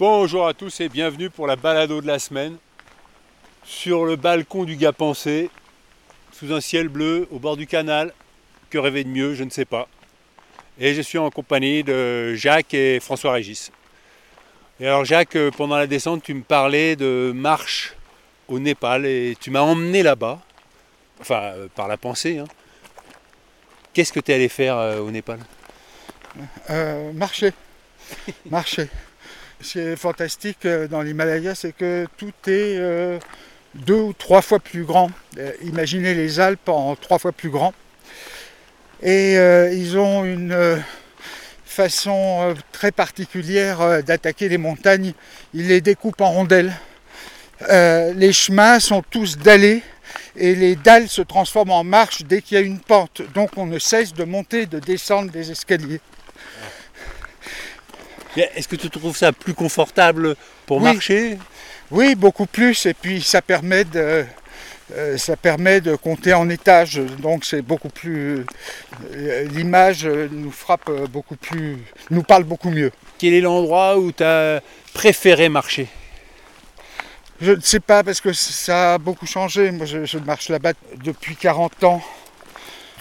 Bonjour à tous et bienvenue pour la balado de la semaine sur le balcon du Gap Pensé, sous un ciel bleu au bord du canal. Que rêver de mieux, je ne sais pas. Et je suis en compagnie de Jacques et François Régis. Et alors Jacques, euh, pendant la descente, tu me parlais de marche au Népal et tu m'as emmené là-bas, enfin euh, par la pensée. hein. Qu'est-ce que tu es allé faire euh, au Népal? Marcher. marcher. Ce qui est fantastique euh, dans l'Himalaya, c'est que tout est euh, deux ou trois fois plus grand. Euh, imaginez les Alpes en trois fois plus grand. Et ils ont une façon très particulière d'attaquer les montagnes. Ils les découpent en rondelles. Les chemins sont tous dallés et les dalles se transforment en marches dès qu'il y a une pente. Donc on ne cesse de monter et de descendre des escaliers. Est-ce que tu trouves ça plus confortable pour Oui. marcher? Oui, beaucoup plus. Et puis ça permet de, euh, ça permet de compter en étages. Donc c'est beaucoup plus. euh, L'image nous frappe beaucoup plus. nous parle beaucoup mieux. Quel est l'endroit où tu as préféré marcher? Je ne sais pas parce que ça a beaucoup changé. Moi je, je marche là-bas depuis 40 ans.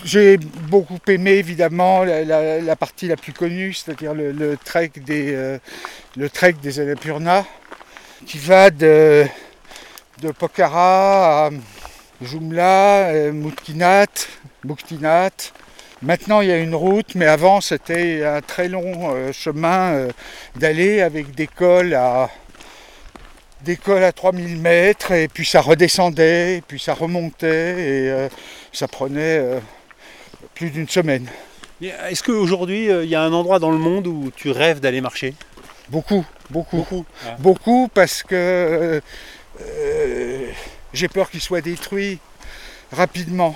J'ai beaucoup aimé évidemment la, partie la plus connue, c'est-à-dire le, trek des, euh, le trek des qui va de, de Pokhara à Jumla, euh, Mutkinat. Maintenant il y a une route, mais avant c'était un très long euh, chemin euh, d'aller avec des cols à des cols à 3000 mètres et puis ça redescendait puis ça remontait et euh, ça prenait plus d'une semaine. Est-ce qu'aujourd'hui, euh, il y a un endroit dans le monde où tu rêves d'aller marcher? Beaucoup, beaucoup, Beaucoup. beaucoup parce que euh, euh, j'ai peur qu'il soit détruit rapidement.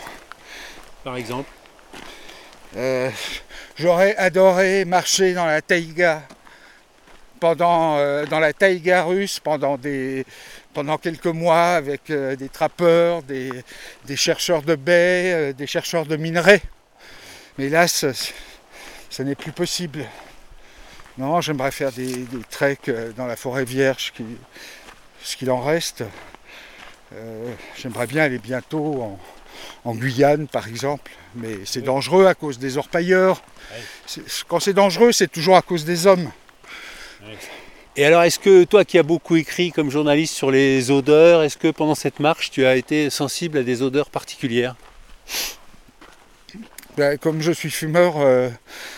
Par exemple? Euh, J'aurais adoré marcher dans la taïga pendant euh, dans la taïga russe pendant des pendant quelques mois avec euh, des trappeurs, des, des chercheurs de baies, euh, des chercheurs de minerais. Mais là, ce, n'est plus possible. Non, j'aimerais faire des, des treks euh, dans la forêt vierge, qui, ce qu'il en reste. Euh, j'aimerais bien aller bientôt en, en Guyane, par exemple, mais c'est Oui. dangereux à cause des orpailleurs. Quand c'est dangereux, c'est toujours à cause des hommes. Et alors, est-ce que toi qui as beaucoup écrit comme journaliste sur les odeurs, est-ce que pendant cette marche, tu as été sensible à des odeurs particulières? Ben, comme je suis fumeur, euh,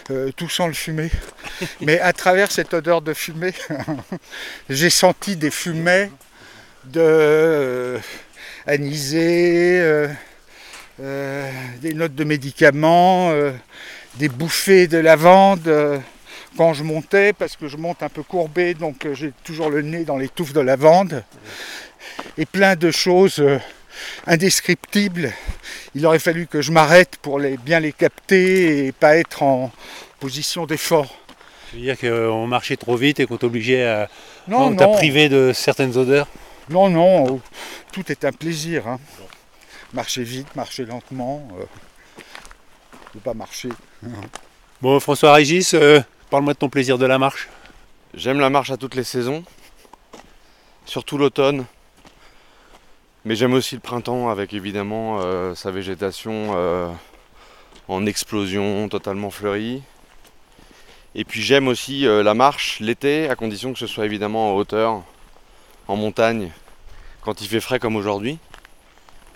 euh, tout sent le fumé. Mais à travers cette odeur de fumée, j'ai senti des fumets de euh, anisé, euh, des notes de médicaments, des bouffées de lavande quand je montais, parce que je monte un peu courbé, donc j'ai toujours le nez dans les touffes de lavande, et plein de choses indescriptibles. Il aurait fallu que je m'arrête pour les, bien les capter et pas être en position d'effort. Tu veux dire qu'on marchait trop vite et qu'on t'obligeait à. Non, on t'a non, privé de certaines odeurs? Non, non, tout est un plaisir. hein. Marcher vite, marcher lentement, euh, ne pas marcher. Bon, François Régis, euh, parle-moi de ton plaisir de la marche. J'aime la marche à toutes les saisons, surtout l'automne. Mais j'aime aussi le printemps avec évidemment euh, sa végétation euh, en explosion, totalement fleurie. Et puis j'aime aussi euh, la marche l'été, à condition que ce soit évidemment en hauteur, en montagne, quand il fait frais comme aujourd'hui,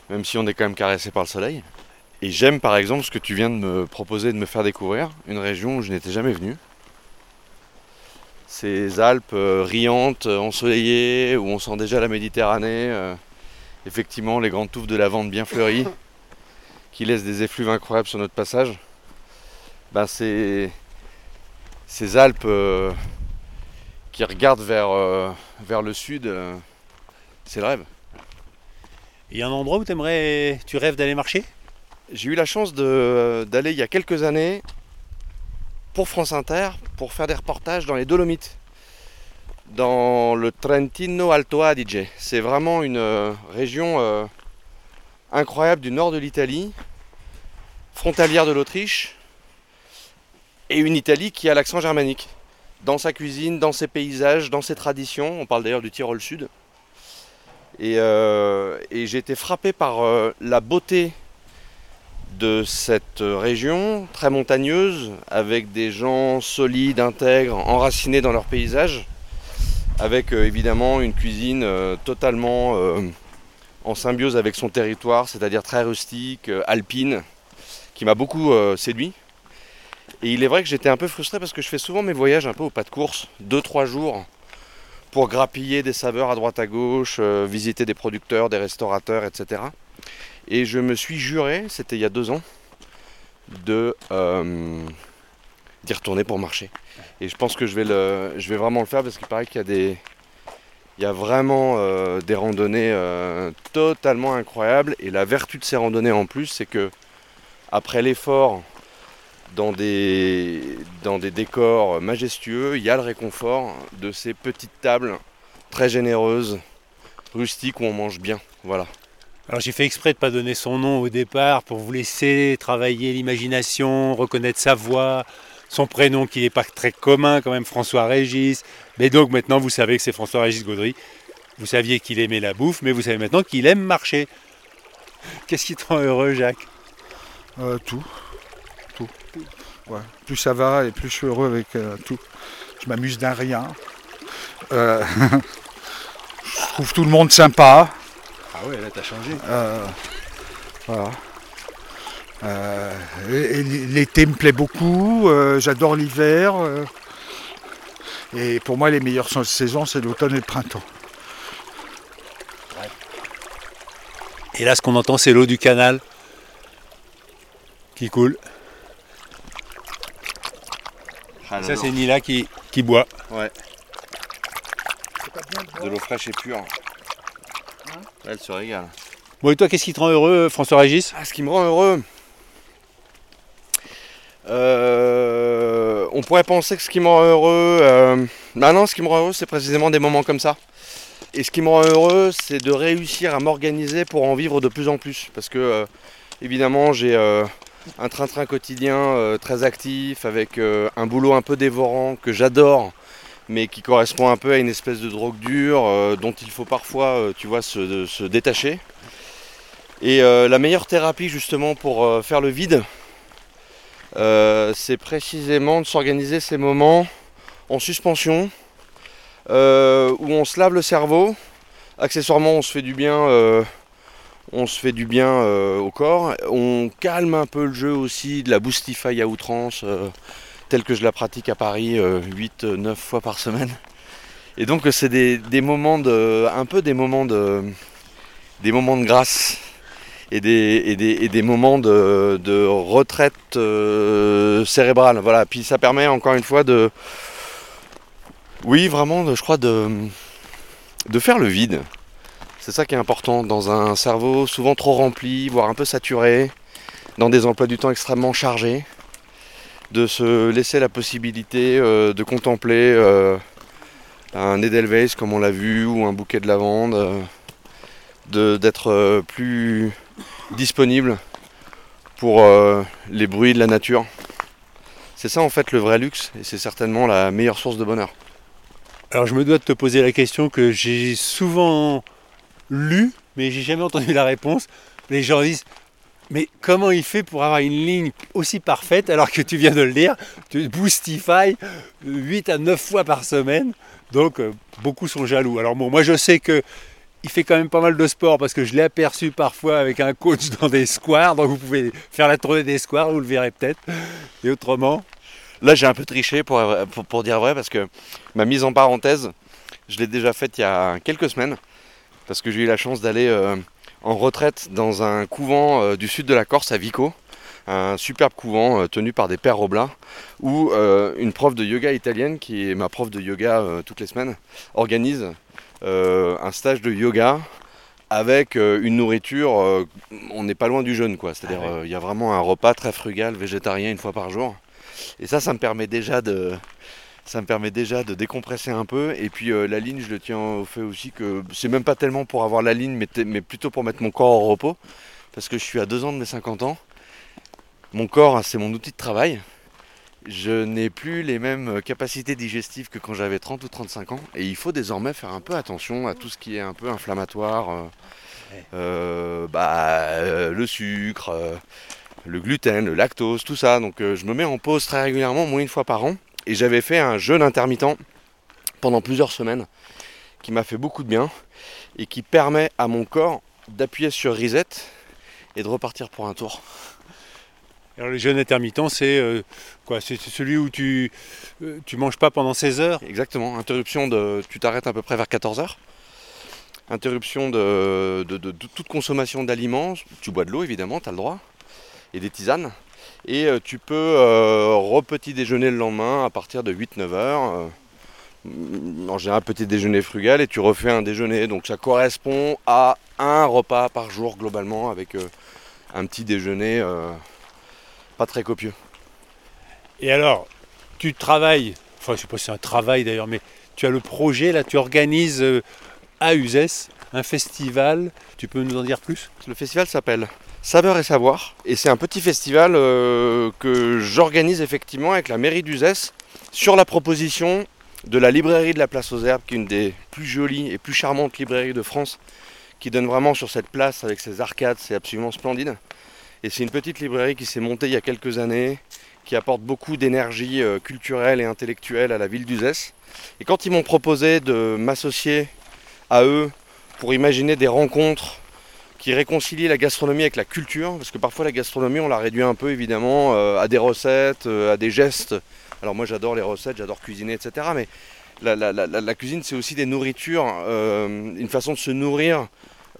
même si on est quand même caressé par le soleil. Et j'aime par exemple ce que tu viens de me proposer de me faire découvrir, une région où je n'étais jamais venu ces Alpes riantes, ensoleillées, où on sent déjà la Méditerranée. Effectivement, les grandes touffes de lavande bien fleuries, qui laissent des effluves incroyables sur notre passage. Ben, c'est ces Alpes euh, qui regardent vers, euh, vers le sud, euh, c'est le rêve. Il y a un endroit où t'aimerais, tu rêves d'aller marcher? J'ai eu la chance d'aller il y a quelques années pour France Inter pour faire des reportages dans les Dolomites, dans le Trentino Alto Adige. C'est vraiment une euh, région euh, incroyable du nord de l'Italie, frontalière de l'Autriche, et une Italie qui a l'accent germanique. dans sa cuisine, dans ses paysages, dans ses traditions. On parle d'ailleurs du Tyrol Sud. Et, euh, j'ai été frappé par la beauté de cette région, très montagneuse, avec des gens solides, intègres, enracinés dans leur paysage, avec euh, évidemment une cuisine euh, totalement euh, en symbiose avec son territoire, c'est-à-dire très rustique, alpine, qui m'a beaucoup séduit. Et il est vrai que j'étais un peu frustré parce que je fais souvent mes voyages un peu au pas de course, 2-3 jours, pour grappiller des saveurs à droite à gauche, visiter des producteurs, des restaurateurs, etc. Et je me suis juré, c'était il y a deux ans, de d'y retourner pour marcher. Et je pense que je vais, le, je vais vraiment le faire parce qu'il paraît qu'il y a des, il y a vraiment euh, des randonnées euh, totalement incroyables. Et la vertu de ces randonnées en plus, c'est que après l'effort dans des, dans des décors majestueux, il y a le réconfort de ces petites tables très généreuses, rustiques où on mange bien. Voilà. Alors j'ai fait exprès de ne pas donner son nom au départ pour vous laisser travailler l'imagination, reconnaître sa voix, son prénom qui n'est pas très commun quand même, François Régis. Mais donc maintenant vous savez que c'est François Régis Gaudry. Vous saviez qu'il aimait la bouffe, mais vous savez maintenant qu'il aime marcher. Qu'est-ce qui te rend heureux, Jacques? Euh, tout. Tout. Ouais. Plus ça va et plus je suis heureux avec euh, tout. Je m'amuse d'un rien. Euh, je trouve tout le monde sympa. Ah ouais, là t'as changé. Euh, voilà. Euh, L'été me plaît beaucoup. euh, J'adore l'hiver. euh, et pour moi, les meilleures sa- saisons, c'est l'automne et le printemps. Et là ce qu'on entend c'est l'eau du canal qui coule. Ça c'est Nila qui, qui boit. de l'eau fraîche et pure. Elle se régale. Bon et toi qu'est-ce qui te rend heureux, François Régis? Ah, ce qui me rend heureux. Euh, on pourrait penser que ce qui me rend heureux. euh, bah non, ce qui me rend heureux, c'est précisément des moments comme ça. Et ce qui me rend heureux, c'est de réussir à m'organiser pour en vivre de plus en plus. Parce que, euh, évidemment, j'ai euh, un train-train quotidien très actif, avec un boulot un peu dévorant que j'adore, mais qui correspond un peu à une espèce de drogue dure dont il faut parfois, tu vois, se- détacher. Et la meilleure thérapie justement pour faire le vide, euh, c'est précisément de s'organiser ces moments en suspension, euh, où on se lave le cerveau. Accessoirement, on se fait du bien, euh, on se fait du bien au corps. On calme un peu le jeu aussi de la boostify à outrance, telle que je la pratique à Paris 8-9 fois par semaine. Et donc c'est des moments de, un peu des moments de, des moments de grâce et des, et des, et des moments de, de retraite euh, cérébrale. Voilà. Puis ça permet encore une fois de. Oui, vraiment, de- je crois, de, de faire le vide. C'est ça qui est important dans un cerveau souvent trop rempli, voire un peu saturé, dans des emplois du temps extrêmement chargés, de se laisser la possibilité euh, de contempler euh, un Edelweiss comme on l'a vu, ou un bouquet de lavande, de- d'être plus disponible pour euh, les bruits de la nature. C'est ça en fait le vrai luxe et c'est certainement la meilleure source de bonheur. Alors je me dois de te poser la question que j'ai souvent lue, mais j'ai jamais entendu la réponse. Les gens disent mais comment il fait pour avoir une ligne aussi parfaite alors que tu viens de le lire, tu boostify 8 à 9 fois par semaine, donc euh, beaucoup sont jaloux. Alors bon, moi je sais que il fait quand même pas mal de sport parce que je l'ai aperçu parfois avec un coach dans des squares, donc vous pouvez faire la tournée des squares, vous le verrez peut-être. Et autrement, Là j'ai un peu triché pour, dire vrai parce que ma mise en parenthèse, je l'ai déjà faite il y a quelques semaines parce que j'ai eu la chance d'aller euh, en retraite dans un couvent euh, du sud de la Corse à Vico, un superbe couvent euh, tenu par des pères Roblin où euh, une prof de yoga italienne qui est ma prof de yoga euh, toutes les semaines organise un stage de yoga avec une nourriture, on n'est pas loin du jeûne quoi. C'est-à-dire Ah ouais. il y a vraiment un repas très frugal végétarien une fois par jour. Et ça, ça me permet déjà de, ça me permet déjà de décompresser un peu. Et puis euh, la ligne, je le tiens au fait aussi que c'est même pas tellement pour avoir la ligne, mais, mais plutôt pour mettre mon corps au repos. Parce que je suis à deux ans de mes 50 ans. Mon corps, c'est mon outil de travail. je n'ai plus les mêmes capacités digestives que quand j'avais 30 ou 35 ans. Et il faut désormais faire un peu attention à tout ce qui est un peu inflammatoire. euh, euh, bah, euh, le sucre, le gluten, le lactose, tout ça. Donc je me mets en pause très régulièrement, au moins une fois par an. Et j'avais fait un jeûne intermittent pendant plusieurs semaines qui m'a fait beaucoup de bien et qui permet à mon corps d'appuyer sur reset et de repartir pour un tour. Alors le jeûne intermittent, c'est euh, quoi C'est celui où tu euh, tu manges pas pendant 16 heures Exactement, interruption de. Tu t'arrêtes à peu près vers 14h. Interruption de, de- toute consommation d'aliments. Tu bois de l'eau évidemment, tu as le droit. Et des tisanes. Et euh, tu peux euh, repetit déjeuner le lendemain à partir de 8-9 heures. euh, en général, petit déjeuner frugal et tu refais un déjeuner. Donc ça correspond à un repas par jour globalement avec euh, un petit déjeuner euh, pas très copieux. Et alors, tu travailles, enfin je sais pas si c'est un travail d'ailleurs, mais tu as le projet, là tu organises euh, à Uzès un festival, tu peux nous en dire plus? Le festival s'appelle Saveur et Savoir et c'est un petit festival euh, que j'organise effectivement avec la mairie d'Uzès sur la proposition de la librairie de la Place aux Herbes qui est une des plus jolies et plus charmantes librairies de France qui donne vraiment sur cette place avec ses arcades, c'est absolument splendide. Et c'est une petite librairie qui s'est montée il y a quelques années, qui apporte beaucoup d'énergie euh, culturelle et intellectuelle à la ville d'Uzès. Et quand ils m'ont proposé de m'associer à eux pour imaginer des rencontres qui réconcilient la gastronomie avec la culture, parce que parfois la gastronomie on la réduit un peu évidemment euh, à des recettes, euh, à des gestes. Alors moi j'adore les recettes, j'adore cuisiner, etc. Mais la, cuisine c'est aussi des nourritures, une façon de se nourrir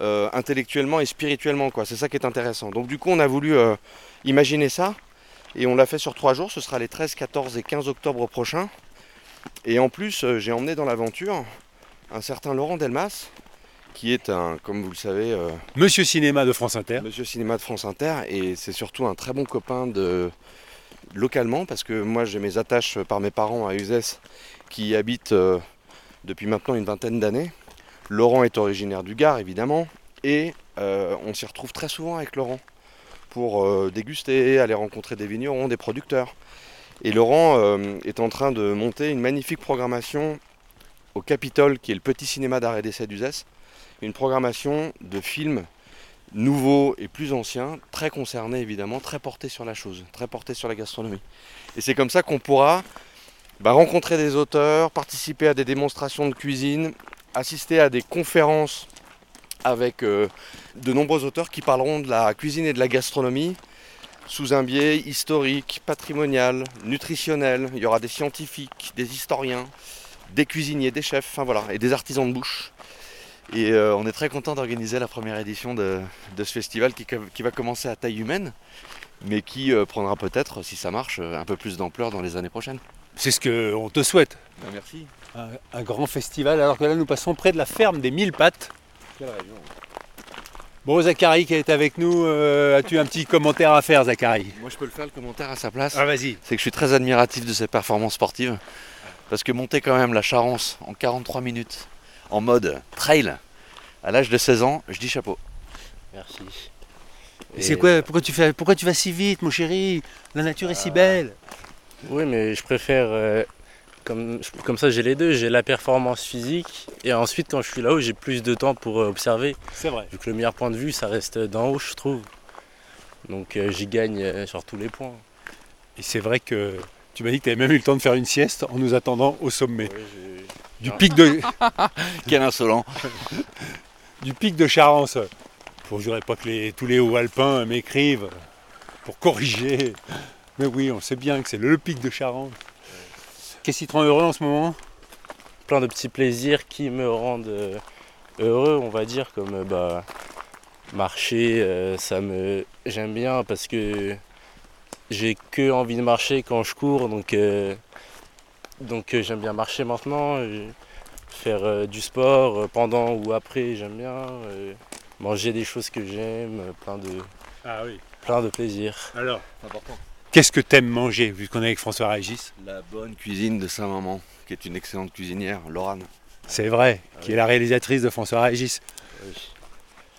euh, intellectuellement et spirituellement. quoi. C'est ça qui est intéressant. Donc du coup on a voulu euh, imaginer ça, et on l'a fait sur trois jours, ce sera les 13, 14 et 15 octobre prochains. Et en plus euh, j'ai emmené dans l'aventure un certain Laurent Delmas, qui est un, comme vous le savez, Monsieur Cinéma de France Inter. Monsieur Cinéma de France Inter et c'est surtout un très bon copain de localement parce que moi j'ai mes attaches par mes parents à Uzès qui y habitent depuis maintenant une vingtaine d'années. Laurent est originaire du Gard évidemment et euh, on s'y retrouve très souvent avec Laurent pour euh, déguster, aller rencontrer des vignerons, des producteurs. Et Laurent euh, est en train de monter une magnifique programmation au Capitole qui est le petit cinéma d'art et d'essai d'Uzès. Une programmation de films nouveaux et plus anciens, très concernés évidemment, très portés sur la chose, très portés sur la gastronomie. Et c'est comme ça qu'on pourra bah, rencontrer des auteurs, participer à des démonstrations de cuisine, assister à des conférences avec euh, de nombreux auteurs qui parleront de la cuisine et de la gastronomie sous un biais historique, patrimonial, nutritionnel. Il y aura des scientifiques, des historiens, des cuisiniers, des chefs, et des artisans de bouche. Et euh, on est très content d'organiser la première édition de, ce festival qui, va commencer à taille humaine, mais qui euh, prendra peut-être, si ça marche, un peu plus d'ampleur dans les années prochaines. C'est ce qu'on te souhaite. merci. Un, un grand festival, alors que là nous passons près de la ferme des mille pattes. Quelle région Bon, Zachary qui est avec nous, euh, as-tu un petit commentaire à faire, Zachary? Moi je peux le faire le commentaire à sa place. Ah, vas-y. C'est que je suis très admiratif de ses performances sportives. Parce que monter quand même la Charence en 43 minutes, en mode trail, à l'âge de 16 ans, je dis chapeau. Merci. Et C'est quoi pourquoi tu, fais, pourquoi tu vas si vite, mon chéri? La nature est si belle. Oui, mais je préfère. euh, comme, comme ça, j'ai les deux. J'ai la performance physique. Et ensuite, quand je suis là-haut, j'ai plus de temps pour euh, observer. C'est vrai. Vu que le meilleur point de vue, ça reste d'en haut, je trouve. Donc euh, j'y gagne euh, sur tous les points. Et c'est vrai que tu m'as dit que tu avais même eu le temps de faire une sieste en nous attendant au sommet. Oui, Du pic de, Quel insolent du pic de Charence. Faut jurer pas que les- tous les hauts alpins m'écrivent pour corriger. Mais oui, on sait bien que c'est le pic de Charence. Qu'est-ce qui te rend heureux en ce moment? Plein de petits plaisirs qui me rendent euh, heureux, on va dire, comme euh, bah, marcher, euh, ça me j'aime bien parce que j'ai que envie de marcher quand je cours, donc euh, donc euh, j'aime bien marcher maintenant, faire du sport pendant ou après, j'aime bien manger des choses que j'aime, plein de Ah oui. plein de plaisirs. Alors, Important. Qu'est-ce que t'aimes manger, vu qu'on est avec François Régis La bonne cuisine de sa maman, qui est une excellente cuisinière, Laurane. C'est vrai, Ah qui oui. est la réalisatrice de François Régis. Oui.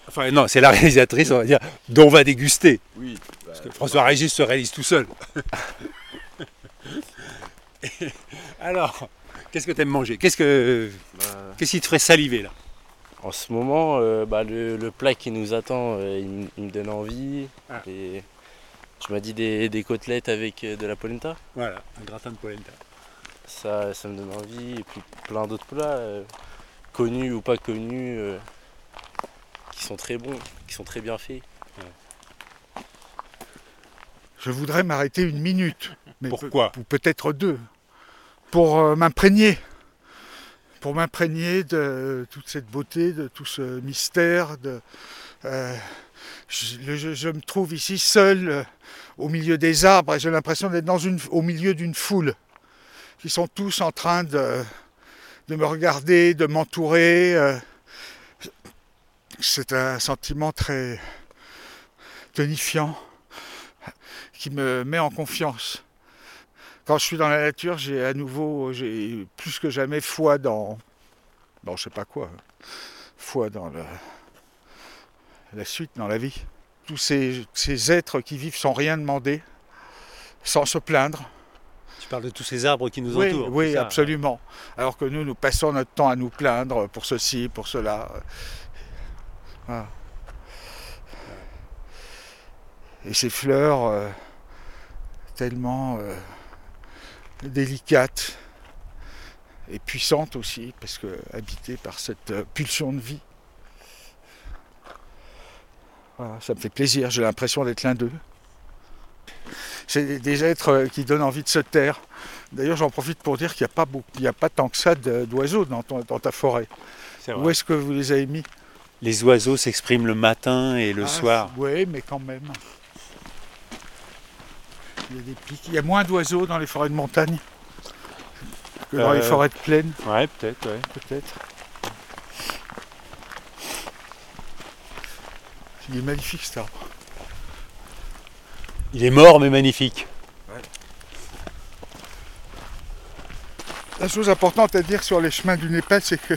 Enfin non, c'est la réalisatrice, on va dire, dont on va déguster. Oui. Parce que François Régis se réalise tout seul. Alors, qu'est-ce que tu aimes manger? Qu'est-ce que Bah, qu'est-ce qui te ferait saliver là? En ce moment, euh, bah, le, le plat qui nous attend, euh, il, me donne envie. Ah. Et tu m'as dit des, des côtelettes avec euh, de la polenta Voilà, un gratin de polenta. ça, ça me donne envie. Et puis plein d'autres plats, euh, connus ou pas connus, euh, qui sont très bons, qui sont très bien faits. Je voudrais m'arrêter une minute. Mais Pourquoi peut- Ou peut-être deux. Pour euh, m'imprégner. Pour m'imprégner de toute cette beauté, de tout ce mystère. De, euh, je, me trouve ici seul euh, au milieu des arbres et j'ai l'impression d'être dans une, au milieu d'une foule qui sont tous en train de, me regarder, de m'entourer. euh. C'est un sentiment très tonifiant qui me met en confiance. Quand je suis dans la nature, j'ai à nouveau, j'ai plus que jamais foi dans, dans je sais pas quoi, foi dans le- la suite, dans la vie. Tous ces, ces êtres qui vivent sans rien demander, sans se plaindre. Tu parles de tous ces arbres qui nous Oui, entourent. oui, ça absolument. Alors que nous, nous passons notre temps à nous plaindre pour ceci, pour cela. Voilà. Et ces fleurs euh, tellement euh, délicates et puissantes aussi, parce que habitées par cette euh, pulsion de vie. Voilà, ça me fait plaisir, j'ai l'impression d'être l'un d'eux. C'est des- êtres euh, qui donnent envie de se taire. D'ailleurs, j'en profite pour dire qu'il n'y a, pas beaucoup- il y a pas tant que ça d'oiseaux dans, ta forêt. Où est-ce que vous les avez mis? Les oiseaux s'expriment le matin et le Ah, soir. Oui, mais quand même. Il y a des pics. Il y a moins d'oiseaux dans les forêts de montagne que dans les Euh. forêts de plaine, Ouais, peut-être, ouais. peut-être. Il est magnifique cet arbre. Il est mort mais magnifique. La chose importante à dire sur les chemins du Népal, c'est que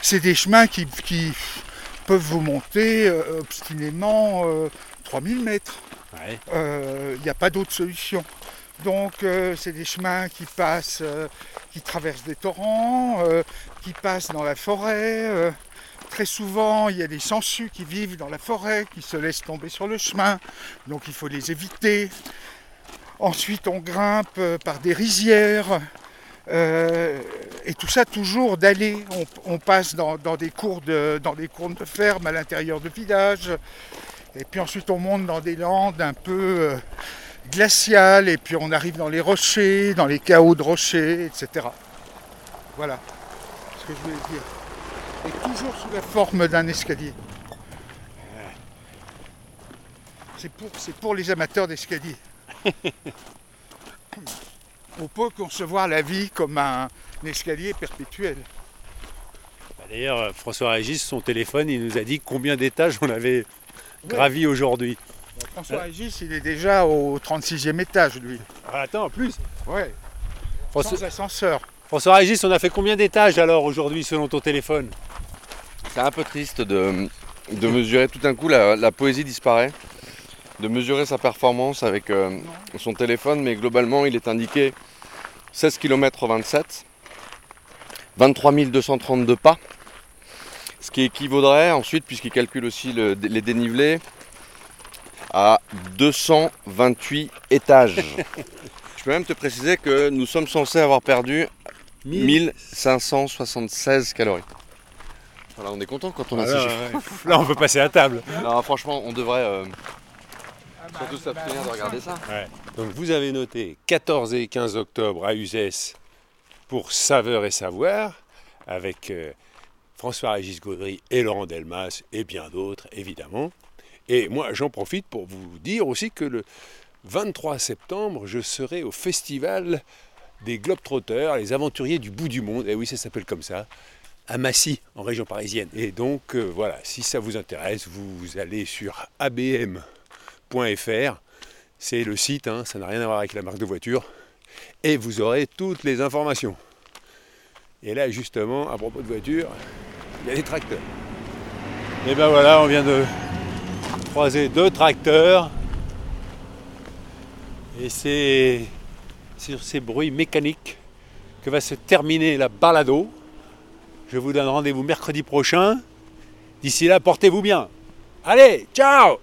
c'est des chemins qui, qui peuvent vous monter euh, obstinément euh, 3000 mètres. Ouais. Euh, Il n'y a pas d'autre solution. Donc euh, c'est des chemins qui passent, euh, qui traversent des torrents, euh, qui passent dans la forêt. Très souvent, il y a des sangsues qui vivent dans la forêt, qui se laissent tomber sur le chemin. Donc il faut les éviter. Ensuite, on grimpe euh, par des rizières. Euh, et tout ça toujours d'aller. On, passe dans, dans des cours de, dans des cours de ferme à l'intérieur de villages. Et puis ensuite on monte dans des landes un peu euh, glaciales. Et puis on arrive dans les rochers, dans les chaos de rochers, etc. Voilà ce que je voulais dire. Et toujours sous la forme d'un escalier. C'est pour, les amateurs d'escalier. On peut concevoir la vie comme un, escalier perpétuel. Bah, D'ailleurs, euh, François Régis, son téléphone, il nous a dit combien d'étages on avait gravi aujourd'hui. François Régis, il est déjà au 36e étage, lui. Ah, attends, en plus. Ouais, François, sans ascenseur. François Régis, on a fait combien d'étages alors aujourd'hui selon ton téléphone? C'est un peu triste de, de mesurer tout d'un coup, la, la poésie disparaît, de mesurer sa performance avec euh, son téléphone, mais globalement il est indiqué 16 km 27, 23 232 pas, ce qui équivaudrait ensuite, puisqu'il calcule aussi le- les dénivelés, à 228 étages. Je peux même te préciser que nous sommes censés avoir perdu 1576 calories. Voilà, on est content quand on a Ah, ces là, chiffres. Là, on peut passer à table. Non, franchement, on devrait euh, surtout s'abstenir de regarder ça. Donc vous avez noté 14 et 15 octobre à Uzès pour Saveur et Savoir avec euh, François-Régis Gaudry et Laurent Delmas et bien d'autres évidemment. Et moi j'en profite pour vous dire aussi que le 23 septembre je serai au festival des Globetrotters, les aventuriers du bout du monde. Et oui ça s'appelle comme ça à Massy, en région parisienne. Et donc euh, voilà, si ça vous intéresse, vous allez sur abm.fr c'est le site, hein, ça n'a rien à voir avec la marque de voiture. Et vous aurez toutes les informations. Et là, justement, à propos de voiture, il y a des tracteurs. Et ben voilà, on vient de croiser deux tracteurs. Et c'est sur ces bruits mécaniques que va se terminer la balado. Je vous donne rendez-vous mercredi prochain. D'ici là, portez-vous bien. Allez, ciao